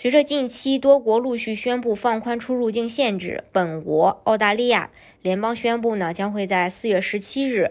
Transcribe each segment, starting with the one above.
随着近期多国陆续宣布放宽出入境限制，本国澳大利亚联邦宣布呢，将会在四月十七日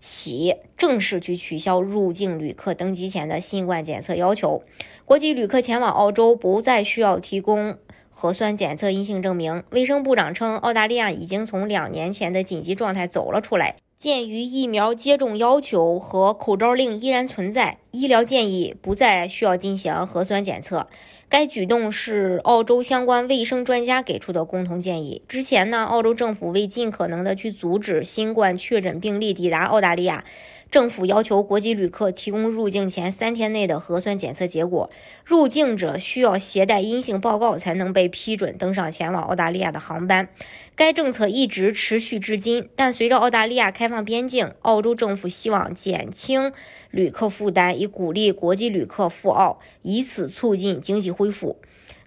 起正式去取消入境旅客登机前的新冠检测要求。国际旅客前往澳洲不再需要提供核酸检测阴性证明。卫生部长称，澳大利亚已经从两年前的紧急状态走了出来。鉴于疫苗接种要求和口罩令依然存在，医疗建议不再需要进行核酸检测。该举动是澳洲相关卫生专家给出的共同建议。之前呢，澳洲政府为尽可能的去阻止新冠确诊病例抵达澳大利亚。政府要求国际旅客提供入境前三天内的核酸检测结果，入境者需要携带阴性报告才能被批准登上前往澳大利亚的航班。该政策一直持续至今，但随着澳大利亚开放边境，澳洲政府希望减轻旅客负担，鼓励国际旅客赴澳，以此促进经济恢复。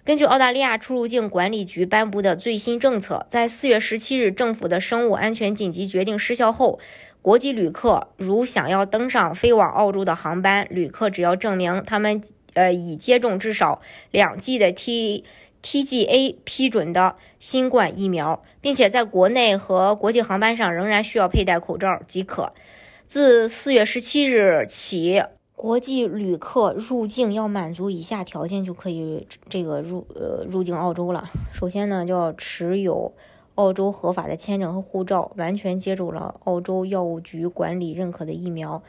根据澳大利亚出入境管理局颁布的最新政策，在四月十七日政府的生物安全紧急决定失效后。国际旅客如想要登上飞往澳洲的航班，旅客只要证明他们呃已接种至少两剂的 T TGA 批准的新冠疫苗，并且在国内和国际航班上仍然需要佩戴口罩即可。自四月十七日起，国际旅客入境要满足以下条件就可以这个入呃入境澳洲了。首先呢，就要持有。澳洲合法的签证和护照，完全接种了澳洲药物局管理认可的疫苗。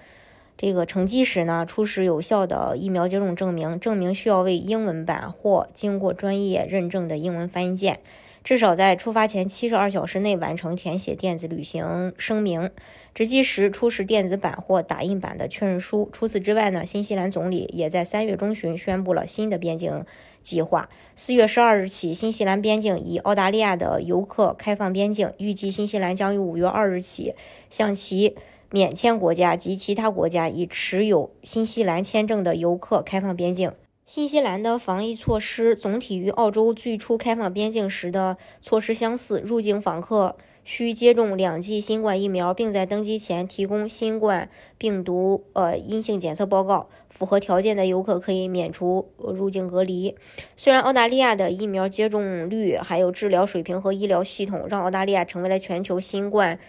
这个乘机时呢，出示有效的疫苗接种证明，证明需要为英文版或经过专业认证的英文翻译件。至少在出发前七十二小时内完成填写电子旅行声明，值机时出示电子版或打印版的确认书。除此之外呢，新西兰总理也在三月中旬宣布了新的边境计划。四月十二日起，新西兰边境以澳大利亚的游客开放边境，预计新西兰将于五月二日起向其免签国家及其他国家已持有新西兰签证的游客开放边境。新西兰的防疫措施总体与澳洲最初开放边境时的措施相似。入境访客需接种两剂新冠疫苗，并在登机前提供新冠病毒呃阴性检测报告。符合条件的游客可以免除入境隔离。虽然澳大利亚的疫苗接种率、还有治疗水平和医疗系统让澳大利亚成为了全球新冠。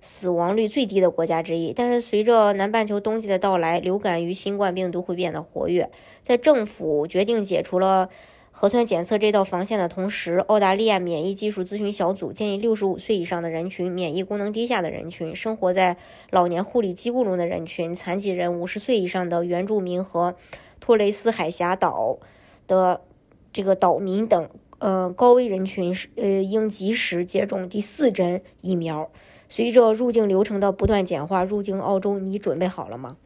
死亡率最低的国家之一，但是随着南半球冬季的到来，流感与新冠病毒会变得活跃。在政府决定解除了核酸检测这道防线的同时，澳大利亚免疫技术咨询小组建议，六十五岁以上的人群、免疫功能低下的人群、生活在老年护理机构中的人群、残疾人、五十岁以上的原住民和托雷斯海峡岛的这个岛民等，呃，高危人群是呃，应及时接种第四针疫苗。随着入境流程的不断简化，入境澳洲你准备好了吗？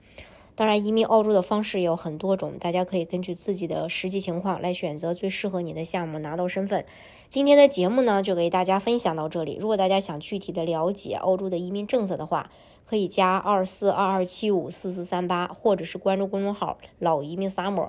当然，移民澳洲的方式也有很多种，大家可以根据自己的实际情况来选择最适合你的项目，拿到身份。今天的节目呢，就给大家分享到这里。如果大家想具体的了解澳洲的移民政策的话，可以加二四二二七五四四三八，或者是关注公众号“老移民 summer”，